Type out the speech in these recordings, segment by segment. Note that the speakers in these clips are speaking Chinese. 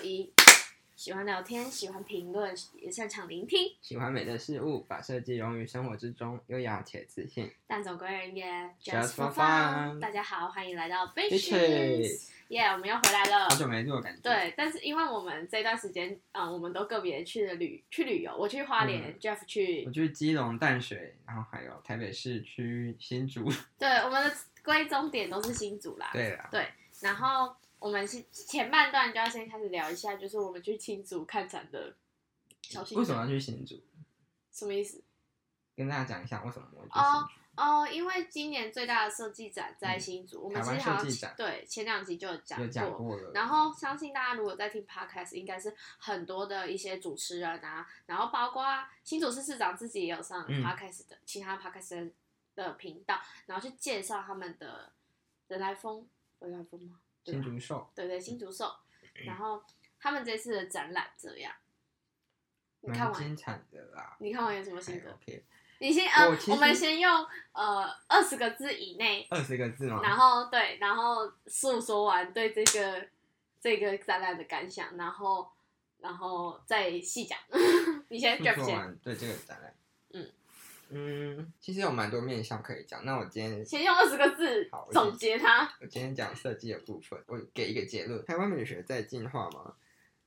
二一。喜欢聊天，喜欢评论，也擅长聆听，喜欢美的事物，把设计融于生活之中，优雅且自信。但总归而言 Just for for fun 大家好，欢迎来到 Bitches Bitches。耶，我们又回来了好。久没录的感觉。，对，但是因为我们这段时间，嗯，我们都个别去了旅去旅游，我去花莲、嗯 j e f f 去我，去基隆淡水，然后还有台北市区新竹。对，我们的归终点都是新竹啦。对啦，对，然后我们是前半段就要先开始聊一下，就是我们去新竹看展的小心。为什么要？去新竹？什么意思？跟大家讲一下为什么我会去哦新竹。哦，因为今年最大的设计展在新竹，我们其实好像对前两集就有讲有讲过。了。然后相信大家如果在听 podcast，应该是很多的一些主持人啊，然后包括新竹市市长自己也有上嗯 podcast 的、其他 podcast 的频道，然后去介绍他们的人来疯，人来疯吗？新竹寿对对，新竹寿，嗯然后他们这次的展览这样，你看完蛮精彩的啦。你看完有什么还心得？OK，你先呃我们先用呃二十个字以内，二十个字吗？然后对，然后诉说完对这个这个展览的感想，然后然后再细讲。你先诉 Jeff 先，完对这个展览。嗯嗯，其实有蛮多面向可以讲。那我今天先用二十个字好总结它。我今天讲设计的部分，我给一个结论：台湾美学在进化吗？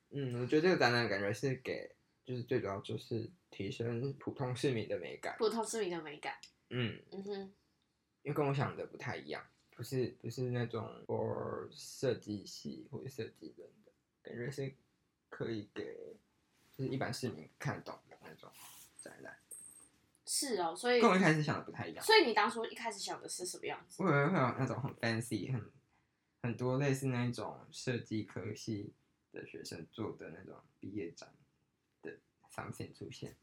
嗯，我觉得这个展览感觉是给，就是最主要就是提升普通市民的美感。普通市民的美感，嗯，嗯哼，因为跟我想的不太一样，不是不是那种 for 设计系或者设计人的，感觉是可以给就是一般市民看懂的那种展览，是哦，所以跟我一开始想的不太一样。所以你当初一开始想的是什么样子？我以为会有那种很 fancy、很很多类似那种设计科系的学生做的那种毕业展的 something 出现。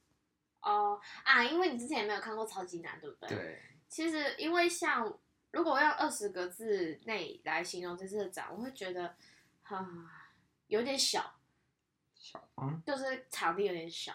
哦啊，因为你之前也没有看过超级难，对不对？。对，其实因为像如果用二十个字内来形容这次的展，我会觉得啊有点小，小啊，就是场地有点小，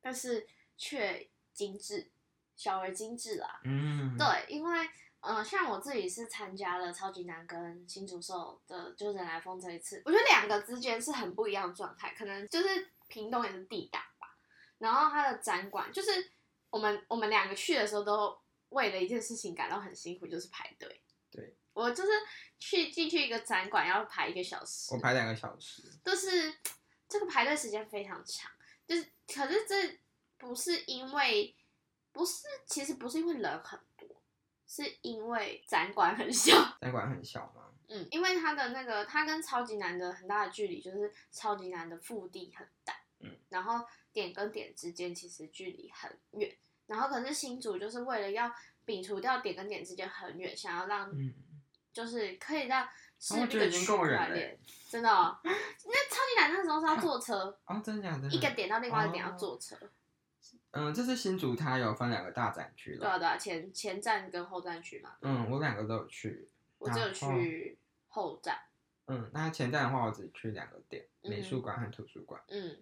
但是却精致，小而精致啦。嗯，对，因为呃，像我自己是参加了超级难跟新竹寿的，就是人来疯这一次，我觉得两个之间是很不一样的状态，可能就是屏东也是地大吧，然后它的展馆就是我们我们两个去的时候都为了一件事情感到很辛苦，就是排队。对，我就是去进去一个展馆要排一个小时，我排两个小时，就是 这个排队时间非常长，就是可是这不是因为不是，其实不是因为人很多，是因为展馆很小。展馆很小嘛，嗯，因为它的那个它跟超级难的很大的距离，就是超级难的腹地很大，嗯，然后点跟点之间其实距离很远，然后可是新竹就是为了要摒除掉点跟点之间很远，想要让嗯，就是可以让势我觉得已经必的区够远了块链，真的、哦，那超级难那时候是要坐车，哦，真的假的？一个点到另外一个点要哦。坐车，嗯，这次新竹，它有分两个大展区了。对啊对啊，前前站跟后站区嘛，嗯，我两个都有去。我只有去后站，嗯，那前站的话，我只去两个点，嗯美术馆和图书馆。嗯，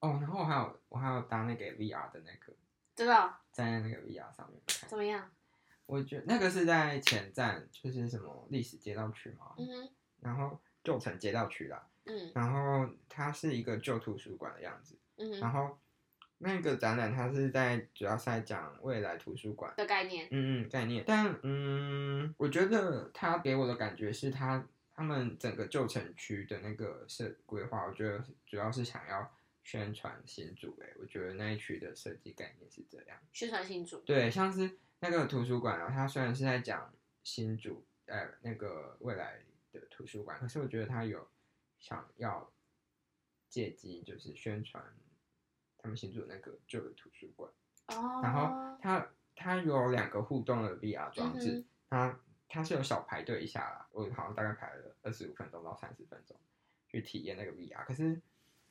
哦，然后我还有我还有搭那个 VR 的那个，知道站在那个 VR 上面看怎。么样？我觉得那个是在前站，就是什么历史街道区嘛，嗯哼，然后旧城街道区啦，嗯然后它是一个旧图书馆的样子，嗯哼然后那个展览它是在主要是在讲未来图书馆，的概念，嗯嗯概念，但嗯，我觉得它给我的感觉是它他们整个旧城区的那个设规划，我觉得主要是想要宣传新竹、欸，我觉得那一区的设计概念是这样。宣传新竹，对，像是那个图书馆啊，它虽然是在讲新竹呃那个未来的图书馆，可是我觉得它有想要借机就是宣传他们新竹的那个旧的图书馆，哦，然后它它有两个互动的 VR 装置，它它是有小排队一下啦，我好像大概排了二十五分钟到三十分钟去体验那个 VR，可是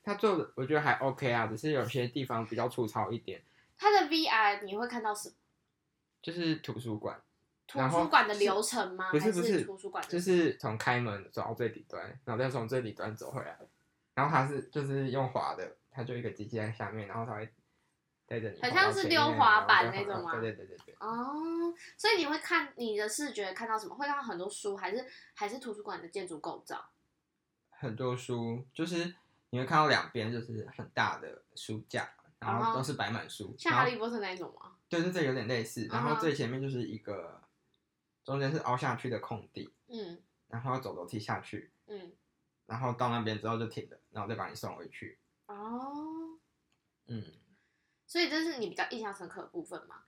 它做的我觉得还 OK 啊，只是有些地方比较粗糙一点，它的 VR 你会看到什么？就是图书馆。图书馆的流程吗？还不是不是图书馆，就是从开门走到最底端，然后再从最底端走回来。然后它是就是用滑的，它就一个机器在下面，然后它会带着你很像是溜滑板那种吗对对对对对，哦，所以你会看你的视觉看到什么？会看到很多书，还是还是图书馆的建筑构造？很多书，就是你会看到两边就是很大的书架，然后都是摆满书，像哈利波特那一种吗？对对对，有点类似。然后最前面就是一个中间是凹下去的空地，嗯然后要走楼梯下去，嗯，然后到那边之后就停了，然后再把你送回去。哦，嗯，所以这是你比较印象深刻的部分吗？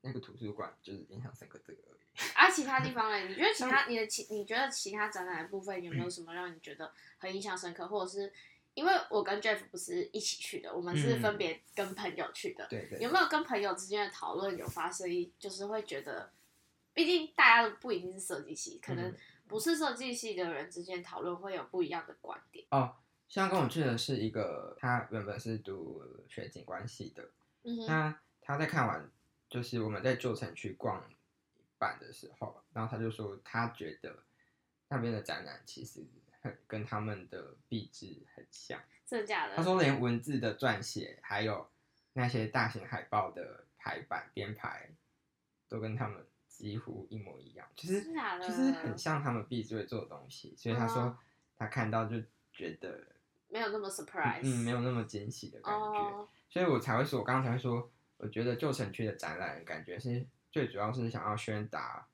那个图书馆就是印象深刻这个而已。啊，其他地方呢？你觉得其他 你的其你觉得其他展览的部分有没有什么让你觉得很印象深刻，或者是因为我跟 Jeff 不是一起去的，我们是嗯分别跟朋友去的，对对，有没有跟朋友之间的讨论有发生一，就是会觉得，毕竟大家都不一定是设计系，可能嗯不是设计系的人之间讨论会有不一样的观点。哦，像跟我去的是一个，他原本是读学景观系的，嗯，那他在看完，就是我们在旧城区逛一半的时候，然后他就说他觉得那边的展览其实很跟他们的壁纸很像。真的假的？他说连文字的撰写，还有那些大型海报的排版编排，都跟他们几乎一模一样，就是就是很像他们壁纸会做的东西。所以他说嗯他看到就觉得没有那么 surprise，嗯，没有那么惊喜的感觉。哦，所以我才会说，我刚刚才会说，我觉得旧城区的展览感觉是最主要是想要宣达、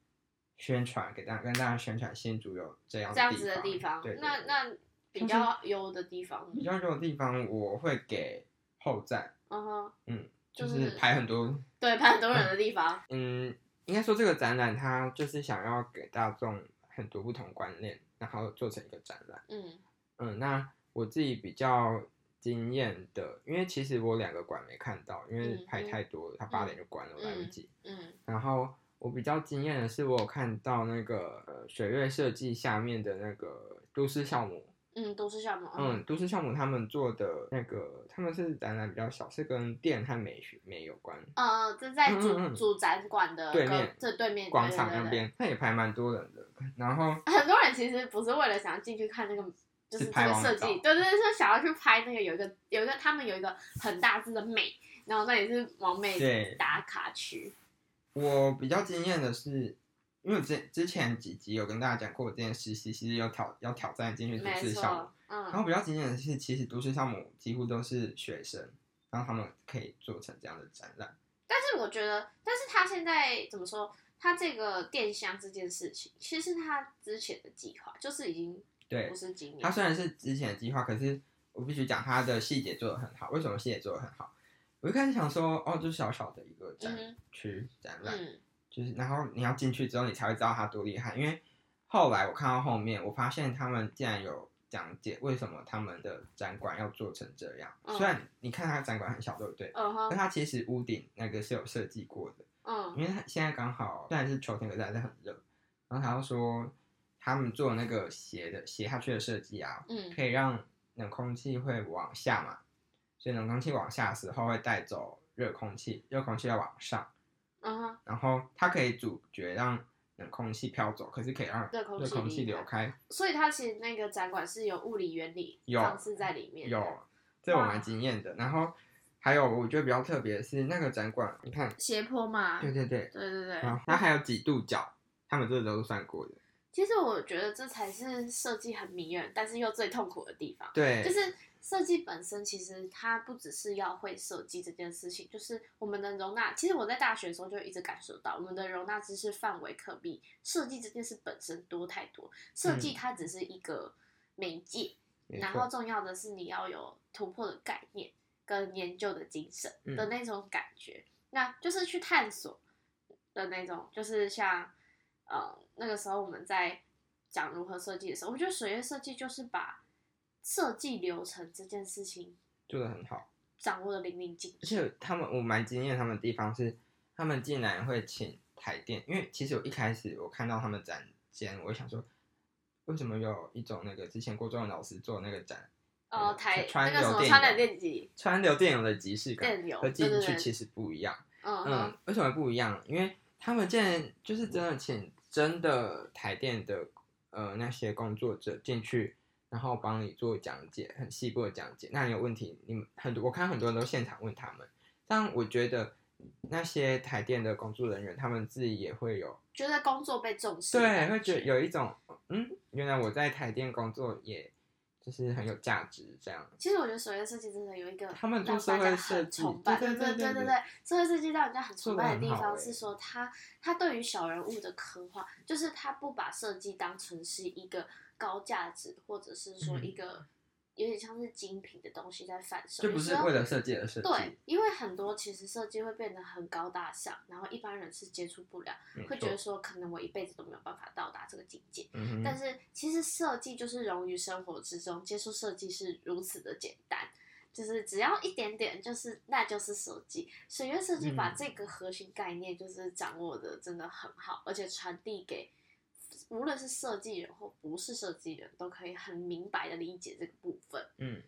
宣传给大家，跟大家宣传新竹有这样这样子的地方，对那那比较优的地方，比较优的地方，我会给后站，嗯哼，嗯，就就是是排很多，对，排很多人的地方，嗯，应该说这个展览它就是想要给大众很多不同观念，然后做成一个展览。嗯。嗯，那我自己比较惊艳的，因为其实我两个馆没看到，因为排嗯嗯太多了，他八点就关了，我来不嗯及。嗯然后我比较惊艳的是，我有看到那个呃水月设计下面的那个都市项目，嗯，都市项目，嗯，都市项目他们做的那个，他们是展览比较小，是跟电和美学美有关。呃，这在主嗯嗯嗯主展馆的对面这对面广场那边，那也排蛮多人的。然后很多人其实不是为了想要进去看那个，就是这拍个设计，对对对，是想要去拍那个有一个有一个他们有一个很大字的美，然后那也是王妹对打卡区，我比较惊艳的是，因为我之之前几集有跟大家讲过，我之前实习其实有挑要挑战进去都没市项目，，嗯，然后比较惊艳的是，其实都市项目几乎都是学生，然后他们可以做成这样的展览。但是我觉得，但是他现在怎么说？他这个电箱这件事情，其实他之前的计划就是已经对不，是今年，它虽然是之前的计划，可是我必须讲它的细节做的很好。为什么细节做的很好？我一开始想说，哦，就小小的一个展嗯区展览，嗯就是然后你要进去之后，你才会知道它多厉害。因为后来我看到后面，我发现他们竟然有讲解为什么他们的展馆要做成这样。嗯虽然你看它展馆很小，对不对？但它其实屋顶那个是有设计过的。嗯因为它现在刚好虽然是秋天，可是还是很热。然后他又说，他们做那个斜的斜下去的设计啊，嗯可以让冷空气会往下嘛，所以冷空气往下的时候会带走热空气，热空气要往上，嗯哼，然后它可以阻绝让冷空气飘走，可是可以让热空气空气流开。所以它其实那个展馆是有物理原理有方式在里面的，有，这我蛮惊艳的。然后还有我觉得比较特别的是那个展馆，你看，斜坡嘛，对对对，对对对然后它还有几度角，他们这都是算过的。其实我觉得这才是设计很迷人，但是又最痛苦的地方。对，就是设计本身，其实它不只是要会设计这件事情，就是我们的容纳。其实我在大学的时候就一直感受到，我们的容纳知识范围可比设计这件事本身多太多。设计它只是一个媒介，然后重要的是你要有突破的概念跟研究的精神嗯的那种感觉，那就是去探索的那种，就是像呃那个时候我们在讲如何设计的时候，我觉得水月设计就是把设计流程这件事情做的很好。掌握的淋漓尽致而致。且他们我蛮惊艳他们的地方是，他们竟然会请台电，因为其实我一开始我看到他们展间，我就想说，为什么有一种那个之前郭中文老师做那个展，呃，嗯台川那个什流电么川流流电机，川流电流的即视感电流和进对对对去其实不一样。嗯嗯，，为什么不一样？因为他们竟然就是真的请真的台电的呃那些工作者进去，然后帮你做讲解，很细部的讲解。那你有问题，你们很多我看很多人都现场问他们，但我觉得那些台电的工作人员，他们自己也会有觉得工作被重视对，会觉得有一种嗯，原来我在台电工作也就是很有价值这样。其实我觉得首页设计真的有一个他们做让社会大家很设计崇拜，对对对对对对对，社会设计让人家很崇拜的地方是说他他对于小人物的刻画，就是他不把设计当成是一个高价值，或者是说嗯一个有点像是精品的东西在贩售，就不是为了设计而设计。对，因为很多其实设计会变得很高大上，然后一般人是接触不了，会觉得说可能我一辈子都没有办法到达这个境界。嗯，但是其实设计就是融于生活之中，接触设计是如此的简单，就是只要一点点，就是那就是设计。水月设计把嗯这个核心概念就是掌握的真的很好，而且传递给无论是设计人或不是设计人都可以很明白的理解这个部分。嗯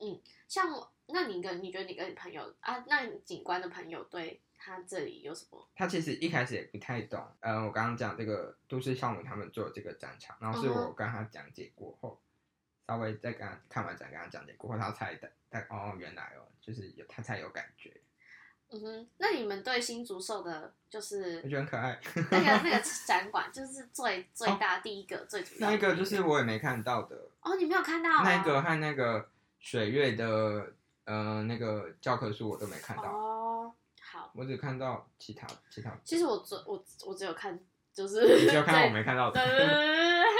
嗯，像我，那你跟你觉得你跟你朋友啊，那你景观的朋友对他这里有什么？他其实一开始也不太懂。呃，我刚刚讲这个都市少女他们做这个展场，然后是我跟他讲解过后，稍微再跟他看完展跟他讲解过后，他才大大哦原来哦，就是有他才有感觉，嗯哼，那你们对新竹兽的，就是我觉得很可爱。那个 那个展馆，就是最最大第一个、最主要的那一个就是我也没看到的，哦，你没有看到、哦、那个和那个水月的呃那个教科书我都没看到，哦，好，我只看到其他其他，其实我只我我只有看，就是你只有看到我没看到对对的。对对对，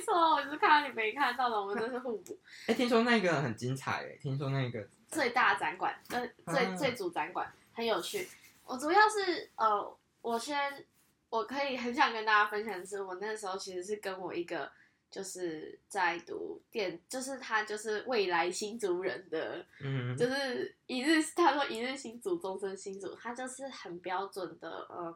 没错，我就是看到你没看到的，我们真是互补。哎、听说那个很精彩哎，听说那个最大展馆，呃，最啊最主展馆很有趣。我主要是呃，我先我可以很想跟大家分享的是，我那时候其实是跟我一个就是在读电，就是他就是未来新族人的，嗯就是一日他说一日新族终身新族，他就是很标准的呃。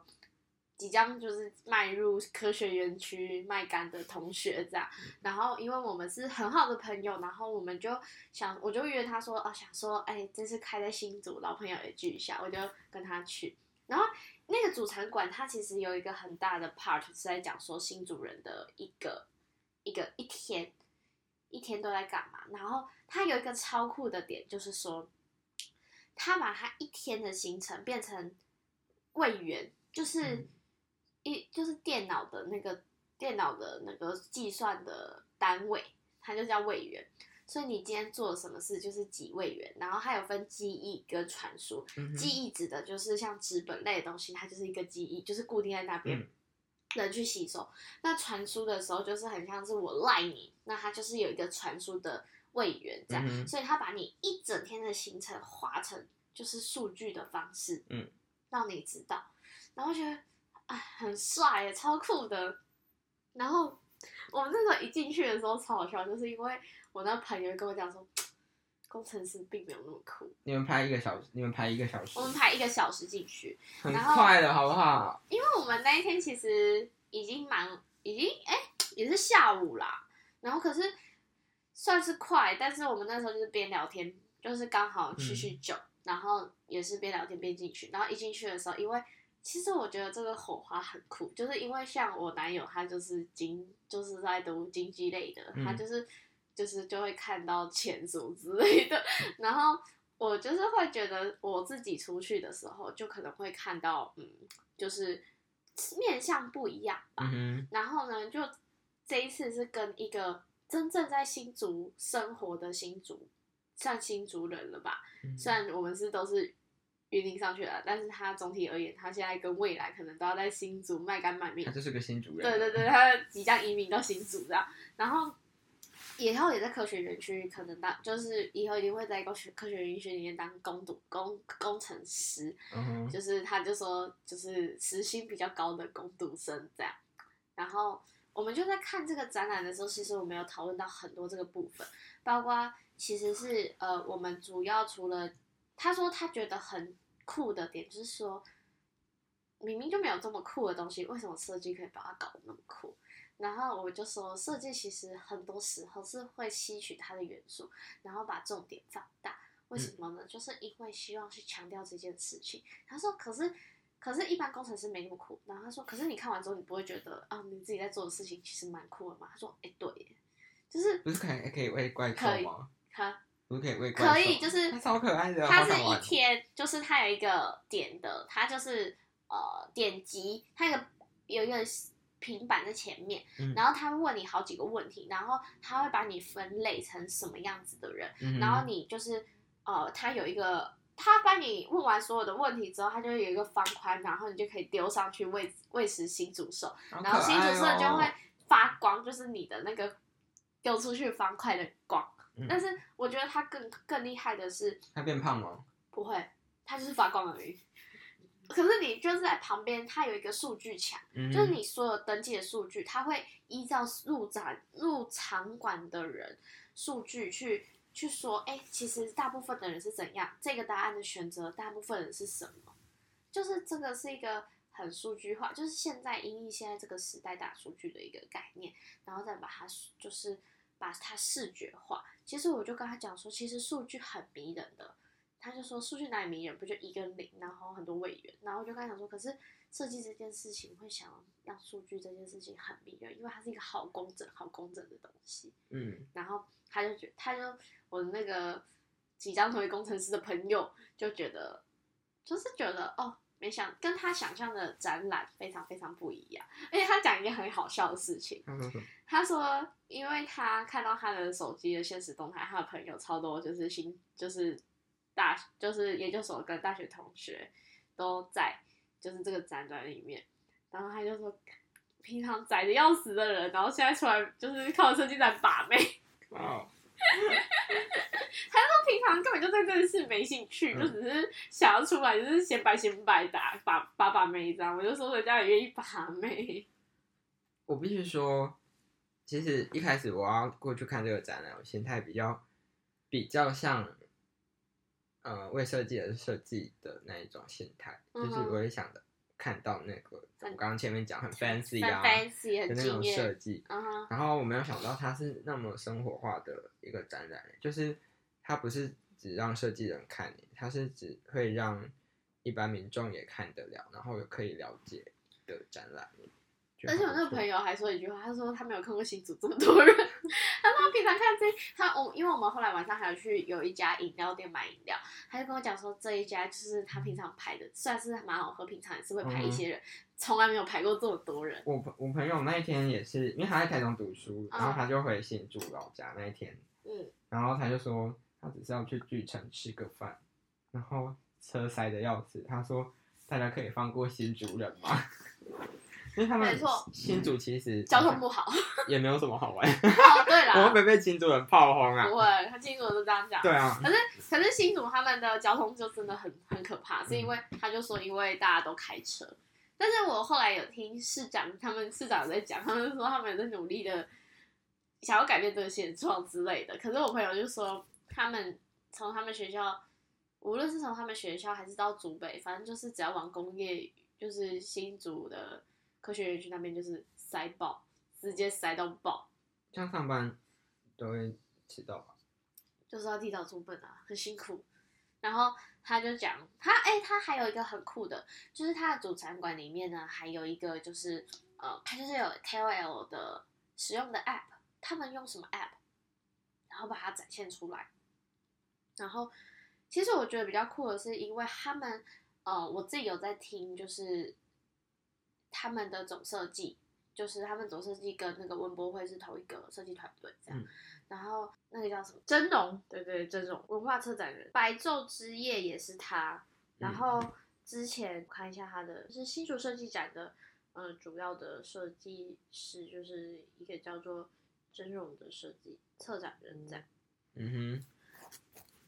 即将就是迈入科学园区麦干的同学这样，然后因为我们是很好的朋友，然后我们就想，我就约他说，哦，想说，哎，这次开在新竹，老朋友也聚一下，我就跟他去。然后那个主场馆，它其实有一个很大的 part 是在讲说新主人的一个一个一天一天都在干嘛。然后它有一个超酷的点，就是说，他把他一天的行程变成柜员，就是。嗯一就是电脑的那个电脑的那个计算的单位，它就叫位元。所以你今天做了什么事就是几位元，然后它有分记忆跟传输。记忆指的就是像纸本类的东西，它就是一个记忆，就是固定在那边，嗯人去吸收。那传输的时候就是很像是我赖你，那它就是有一个传输的位元这样，嗯所以它把你一整天的行程划成就是数据的方式，嗯，让你知道，然后觉得。哎，很帅耶，超酷的。然后我们那时候一进去的时候超好笑，就是因为我那朋友跟我讲说，工程师并没有那么酷。你们拍一个小时，你们拍一个小时我，们拍一个小时进去，很然后快了，好不好？因为我们那一天其实已经蛮，已经哎、也是下午啦。然后可是算是快，但是我们那时候就是边聊天，就是刚好去叙旧，然后也是边聊天边进去。然后一进去的时候，因为其实我觉得这个火花很酷，就是因为像我男友他就是经就是在读经济类的，嗯他就是就是就会看到钱什么之类的，然后我就是会觉得我自己出去的时候，就可能会看到嗯，就是面相不一样吧。嗯然后呢，就这一次是跟一个真正在新竹生活的新竹，算新竹人了吧？哼，虽然我们是都是云林上去了，但是他总体而言，他现在跟未来可能都要在新竹卖干卖面他。就是个新竹人，对对对，，他即将移民到新竹这样，然后以后也在科学园区，可能当就是以后一定会在科学科学园区里面当工读工工程师，嗯哼，就是他就说就是时薪比较高的工读生这样，然后我们就在看这个展览的时候，其实我们有讨论到很多这个部分，包括其实是呃我们主要除了他说他觉得很酷的点，就是说明明就没有这么酷的东西，为什么设计可以把它搞得那么酷？然后我就说，设计其实很多时候是会吸取它的元素，然后把重点放大。为什么呢？就是因为希望去强调这件事情。他说，可是，可是，一般工程师没那么酷。然后他说，可是你看完之后，你不会觉得啊，你自己在做的事情其实蛮酷的嘛？他说，哎，对耶，就是不是可以可以喂怪可以兽吗？他可以？可以就是它超可爱的，它是一天，就是它有一个点的，它就是呃点击，它有一个有一个平板在前面，嗯然后它会问你好几个问题，然后它会把你分类成什么样子的人，嗯然后你就是呃，它有一个。他帮你问完所有的问题之后，他就会有一个方块，然后你就可以丢上去喂喂食新主兽，好然后新主兽就会哦发光，就是你的那个丢出去方块的光。嗯但是我觉得他更更厉害的是，他变胖吗？不会，他就是发光而已。可是你就是在旁边，它有一个数据墙，嗯，就是你所有登记的数据，它会依照入展入场馆的人数据去去说，哎、其实大部分的人是怎样，这个答案的选择，大部分人是什么，就是这个是一个很数据化，就是现在因应现在这个时代大数据的一个概念，然后再把它就是把它视觉化。其实我就跟他讲说，其实数据很迷人的。他就说数据哪里迷人，不就一跟零，然后很多位元，然后我就跟他讲说，可是设计这件事情会想让数据这件事情很迷人，因为它是一个好工整、好工整的东西。嗯然后他就觉他就我的那个即将成为工程师的朋友就觉得，就是觉得哦，没想跟他想象的展览非常非常不一样。而且他讲一件很好笑的事情，他说因为他看到他的手机的现实动态，他的朋友超多，就是新就是大就是研究所跟大学同学都在就是这个展览里面，然后他就说，平常宅的要死的人，然后现在出来就是靠设计展把妹。哦，他说平常根本就对这件事没兴趣，嗯。就只是想要出来就是显摆显摆打把把把妹这样。我就说人家也愿意把妹，我必须说，其实一开始我要过去看这个展览，我心态比较比较像，呃，为设计而设计的那一种心态，就是我也想的看到那个我很刚刚前面讲很很 fancy 啊的那种设计，然后我没有想到它是那么生活化的一个展览，就是它不是只让设计人看，它是只会让一般民众也看得了，然后也可以了解的展览。而且我那个朋友还说一句话，他说他没有看过新组这么多人，他说他平常看这他我因为我们后来晚上还有去有一家饮料店买饮料，他就跟我讲说这一家就是他平常排的，算是蛮好喝，平常也是会排一些人，从来没有排过这么多人。我朋我朋友那一天也是，因为他在台中读书，嗯然后他就回新竹老家那一天，嗯，然后他就说他只是要去巨城吃个饭，然后车塞的要死，他说大家可以放过新竹人吗？因为他们没错新竹其实交通不好。也没有什么好玩，哦，对我会啦不，会被新竹人炮轰啊不？会，他新竹人都这样讲。对啊，可是可是新竹他们的交通就真的很很可怕，是因为嗯他就说因为大家都开车，但是我后来有听市长他们市长在讲，他们说他们有在努力的想要改变这个现状之类的。可是我朋友就说他们从他们学校，无论是从他们学校还是到竹北，反正就是只要往工业，就是新竹的科学园区那边就是塞爆，直接塞到爆。这样上班都会迟到吧？就是要提早出门啊，很辛苦。然后他就讲，他哎、他还有一个很酷的，就是他的主展馆里面呢，还有一个就是呃，他就是有 KOL 的使用的 App，他们用什么 App，然后把它展现出来。然后其实我觉得比较酷的是，因为他们呃，我自己有在听，就是他们的总设计，就是他们总设计跟那个文博会是同一个设计团队这样。嗯然后那个叫什么真容，对对真容文化策展人，白昼之夜也是他。然后之前看一下他的是新竹设计展的，呃，主要的设计师就是一个叫做真容的设计策展人这样。嗯哼，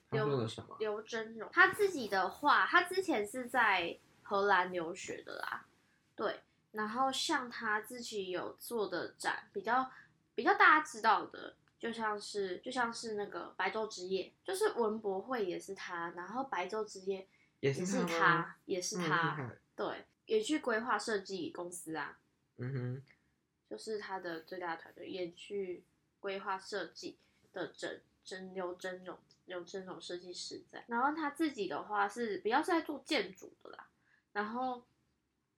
他有说了什么？刘真荣，他自己的话，他之前是在荷兰留学的啦，对。然后像他自己有做的展，比较比较大家知道的，就像是就像是那个白昼之夜，就是文博会也是他，然后白昼之夜也也是是他，也是他，害对，也去规划设计公司啊，嗯哼，就是他的最大的团队，也去规划设计的整真刘真荣刘真容设计师在。然后他自己的话是比较是在做建筑的啦，然后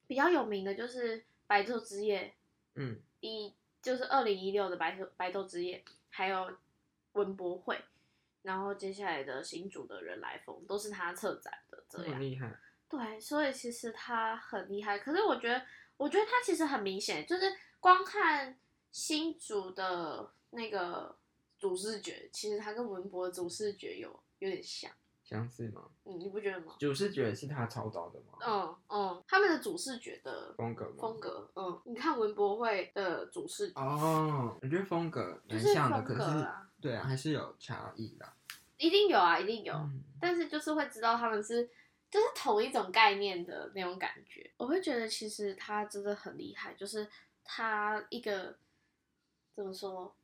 比较有名的就是白昼之夜，嗯一就是二零一六的白昼白昼之夜，还有文博会，然后接下来的新主的人来疯都是他策展的这样。厉害，对，所以其实他很厉害。可是我觉得，我觉得他其实很明显，就是光看新竹的那个主视觉，其实他跟文博的主视觉有有点像，相似吗？嗯，你不觉得吗？主视觉是他操刀的吗？嗯嗯，他们的主视觉的风格吗？风格，嗯，你看文博会的主视觉，哦，我觉得风格就是蛮像的，可是啊对啊，还是有差异的。一定有啊，一定有，嗯但是就是会知道他们是就是同一种概念的那种感觉。我会觉得其实他真的很厉害，就是他一个怎么说，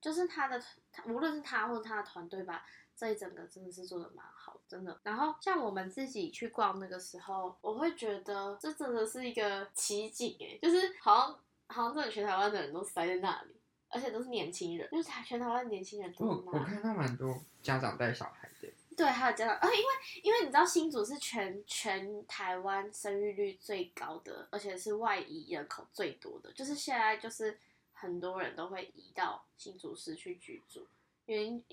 就是他的他无论是他或者他的团队吧，这一整个真的是做的蛮好，真的。然后像我们自己去逛那个时候，我会觉得这真的是一个奇景哎，就是好像好像真的全台湾的人都塞在那里。而且都是年轻人，就是台全台湾的年轻人都我在那里。我看到蛮多家长带小孩的，对，还有家长啊，因为因为你知道新竹是全全台湾生育率最高的，而且是外移人口最多的，就是现在就是很多人都会移到新竹市去居住。原因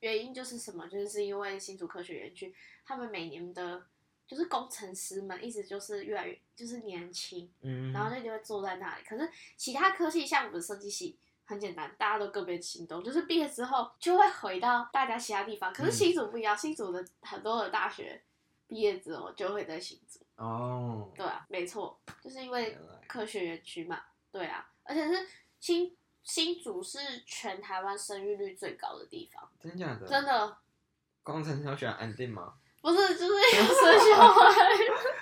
原因就是什么？就是因为新竹科学园区，他们每年的，就是工程师们一直就是越来越就是年轻，嗯，然后就就会坐在那里。可是其他科系像我们设计系很简单，大家都个别行动，就是毕业之后就会回到大家其他地方。可是嗯新竹不一样，新竹的很多的大学毕业之后就会在新竹。哦，对啊，没错，就是因为科学园区嘛。对啊，而且是新新竹是全台湾生育率最高的地方，真假的？真的工程师都喜欢安定吗？不是就是 有生小孩。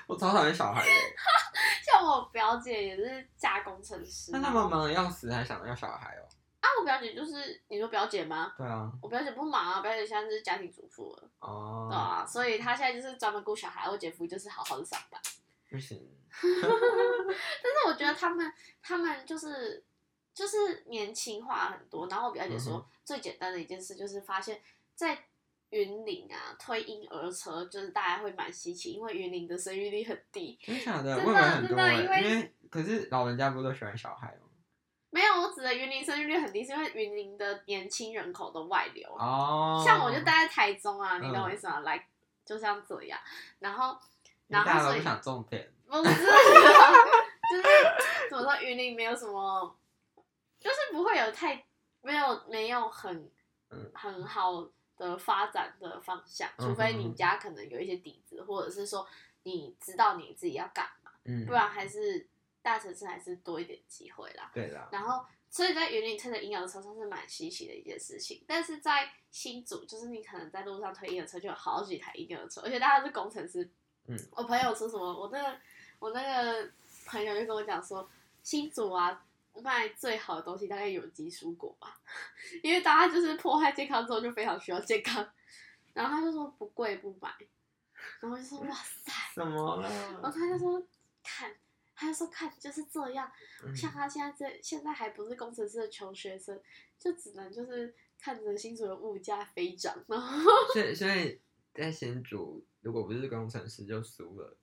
我超讨厌小孩的，像我表姐也是嫁工程师，那他们忙的要死，还想要小孩哦。啊，我表姐就是你说表姐吗？对啊，我表姐不忙啊，表姐现在是家庭主妇了，哦，对啊，所以她现在就是专门顾小孩，我姐夫就是好好的上班。不行，但是我觉得他们他们就是就是年轻化很多，然后我表姐说、最简单的一件事就是发现，在云林啊推婴儿车，就是大家会蛮稀奇，因为云林的生育率很低。真假的？真的因为可是老人家不都喜欢小孩吗？没有，我指的云林生育率很低，是因为云林的年轻人口都外流。哦，像我就待在台中啊，你懂我嗯意思吗？来、就像这样，然后然后所以大家都不想种田，不是，就是怎么说，云林没有什么，就是不会有太没有没有很嗯。很好的发展的方向，嗯除非你家可能有一些底子，或者是说你知道你自己要干嘛，嗯，不然还是大城市还是多一点机会啦。对啦，然后，所以在云林推着婴儿车算是蛮稀奇的一件事情，但是在新竹，就是你可能在路上推婴儿车就有好几台婴儿车，而且大家是工程师。嗯，我朋友说什么，我那个我那个朋友就跟我讲说，新竹啊卖最好的东西大概有机蔬果吧，因为大家就是破坏健康之后就非常需要健康，然后他就说不贵不买，然后我就说哇塞，什么了？然后他就说看，他就说看就是这样。嗯像他现在这现在还不是工程师的穷学生，就只能就是看着新竹的物价飞涨，然后所以所以在新竹，如果不是工程师就输了，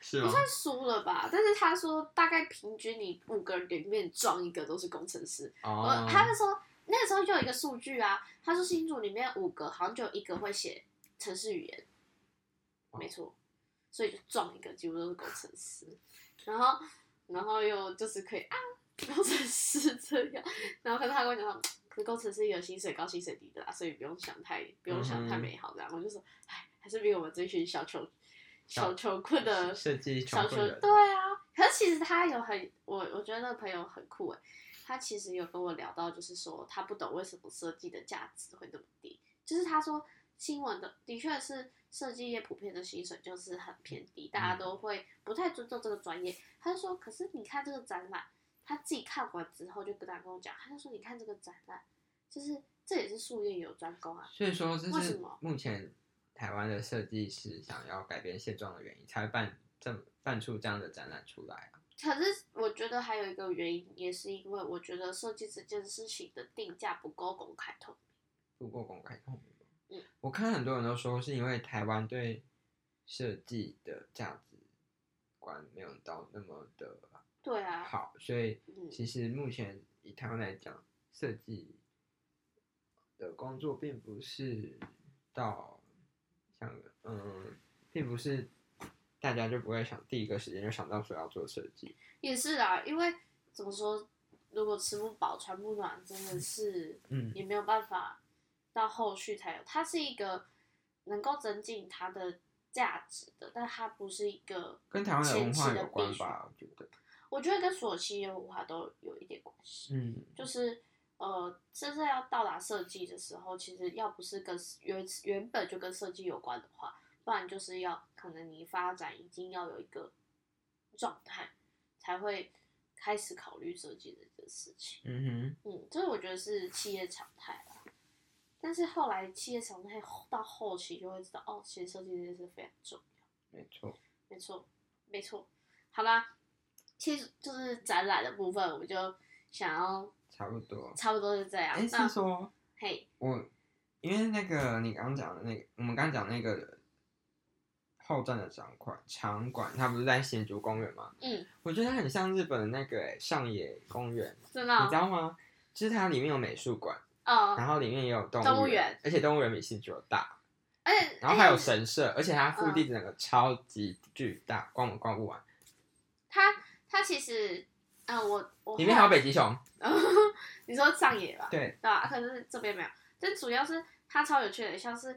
是算输了吧。但是他说大概平均你五个人里面撞一个都是工程师。哦呃，，他就说那个时候就有一个数据啊，他说新组里面五个好像就有一个会写程式语言，没错，所以就撞一个几乎都是工程师，然后然后又就是可以啊，工程师这样，然后可是他跟我讲说，可是工程师有薪水高薪水低的啦，所以不用想太不用想太美好这样，我就说，哎，还是比我们这群小穷小小穷困的设计小球对啊，可是其实他有很我我觉得那个朋友很酷诶，他其实有跟我聊到，就是说他不懂为什么设计的价值会那么低，就是他说新闻的的确是设计业普遍的薪水就是很偏低，大家都会不太尊重这个专业。他就说，可是你看这个展览，他自己看完之后就跟他跟我讲，他就说你看这个展览，就是这也是术业有专攻啊，所以说这是为什么目前台湾的设计师想要改变现状的原因，才会办这么办出这样的展览出来啊。可是我觉得还有一个原因，也是因为我觉得设计这件事情的定价不够公开透明。不够公开透明。嗯，我看很多人都说是因为台湾对设计的价值观没有到那么的对啊，好，所以嗯其实目前以台湾来讲，设计的工作并不是到像嗯，并不是大家就不会想第一个时间就想到说要做设计。也是啊，因为怎么说，如果吃不饱、穿不暖，真的是嗯也没有办法到后续才有。它是一个能够增进它的价值的，但它不是一个跟台湾的文化有关吧？我觉得，我觉得跟所有企业文化都有一点关系。嗯就是呃，真正要到达设计的时候，其实要不是跟原原本就跟设计有关的话，不然就是要可能你发展已经要有一个状态，才会开始考虑设计的这个事情。嗯哼嗯，这我觉得是企业常态啦。但是后来企业常态到后期就会知道，哦，其实设计这件事非常重要。没错。没错，没错。好啦，其实就是展览的部分，我们就想要差不多。差不多是这样。哎，那是说嘿，我，因为那个你刚刚讲的那个，我们刚刚讲那个后站的场馆，场馆它不是在新竹公园吗？嗯，我觉得它很像日本的那个诶上野公园，真的哦，你知道吗？就是它里面有美术馆，嗯，然后里面也有动物园而且动物园比新竹有大，而且然后还有神社，而且它腹地嗯整个超级巨大，逛我逛不完。它它其实，嗯，我我里面还有北极熊，你说上野吧？对，对啊，可是这边没有。但主要是它超有趣的，像是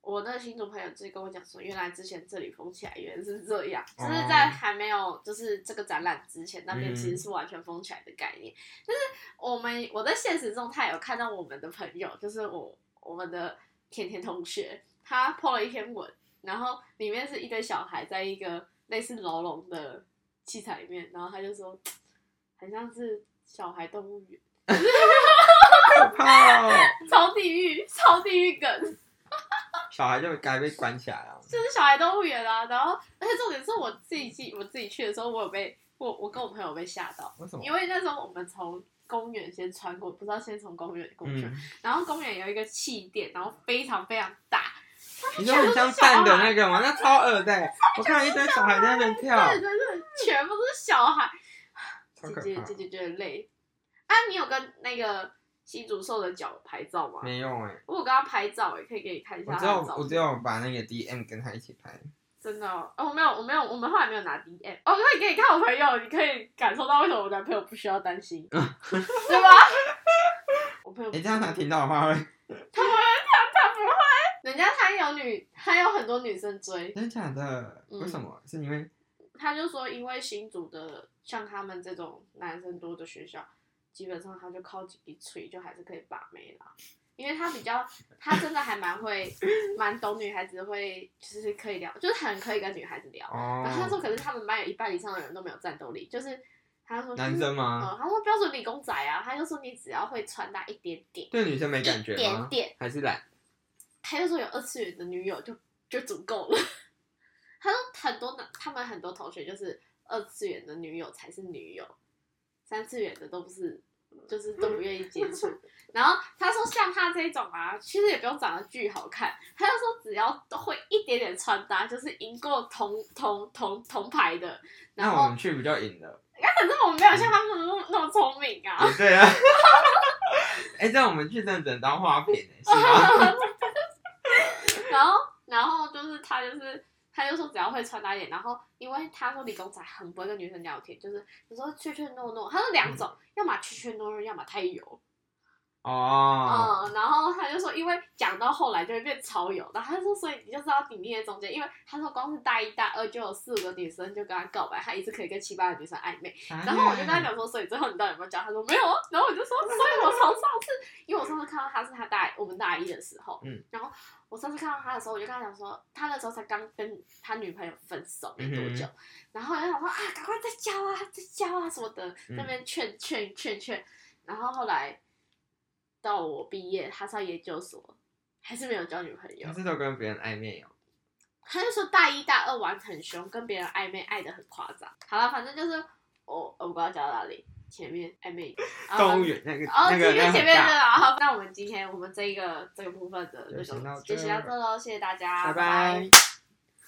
我那个新竹朋友就跟我讲说，原来之前这里封起来原来是这样，哦就是在还没有就是这个展览之前，那边嗯其实是完全封起来的概念。但是我们我在现实中，他有看到我们的朋友，就是我我们的甜甜同学，他 po 了一篇文，然后里面是一堆小孩在一个类似牢笼的器材里面，然后他就说，很像是小孩动物园。可怕哦！超地狱，超地狱梗，小孩就该被关起来了。就是小孩动物园啊。然后，而且重点是我自己去，我自己去的时候，我有被我我跟我朋友被吓到，为什么？因为那时候我们从公园先穿过，不知道先从公园过去，嗯，然后公园有一个气垫，然后非常非常大，你说很像蛋的那个吗？那超恶的欸，我看到一堆小孩在那边跳，对对对，全部都是小孩。姐。姐姐姐觉得累啊！你有跟那个新竹兽的脚拍照吗？没有哎，我有跟他拍照，也可以给你看一下我只有。我只有把那个 DM 跟他一起拍。真的哦，哦我没有，我没有，我们后来没有拿 DM。哦，可以给你看我朋友，你可以感受到为什么我男朋友不需要担心，对吧？我朋友不哎，这样他听到的话会他不会，他他不会，人家他有女，他有很多女生追，真的假的？嗯为什么？是因为他就说因为新竹的像他们这种男生多的学校，基本上他就靠几滴吹就还是可以把妹啦。因为他比较，他真的还蛮会，蛮懂女孩子会，就是可以聊，就是很可以跟女孩子聊。然后他说，哦，可是他们班有一半以上的人都没有战斗力，就是他说男生吗？嗯，他说标准理工仔啊，他就说你只要会穿搭一点点，对女生没感觉一点？点，还是懒？他就说有二次元的女友就就足够了。他说很多男，他们很多同学就是二次元的女友才是女友，三次元的都不是，就是都不愿意接触。然后他说像他这种啊，其实也不用长得巨好看，他就说只要都会一点点穿搭，就是赢过同同同同牌的。然后那我们去比较赢了？可是我们没有像他们那么那么聪明啊。也对啊。哎，这样我们去真的只能当花瓶哎，是吗？然后，然后就是他就是他就说只要会穿搭一点，然后因为他说理工仔很不会跟女生聊天，就是有时候怯怯懦懦，他说两种，要么怯怯懦懦，要么太油。哦，嗯，然后他就说，因为讲到后来就会变超有，然后他说，所以你就知道顶立在中间，因为他说光是大一大二就有四五个女生就跟他告白，他一次可以跟七八个女生暧昧。然后我就跟他讲说，所以最后你到底有没有交？他说没有啊。然后我就说，所以我从上次，因为我上次看到他是他大我们大一的时候，嗯，然后我上次看到他的时候，我就跟他讲说，他那时候才刚跟他女朋友分手没多久，嗯然后我就想说啊，赶快再交啊，再交啊什么的，嗯那边劝劝劝劝，然后后来到我毕业，他上研究所，还是没有交女朋友他，是都跟别人暧昧哦。他就说大一大二玩很凶，跟别人暧昧爱的很夸张。好了，反正就是我我不知道讲到哪里，前面暧昧啊动物园那个哦，那个那个前面前面的很大。啊。好，那我们今天我们这一个这个部分的就内容先到这就先到这喽，谢谢大家，拜拜拜。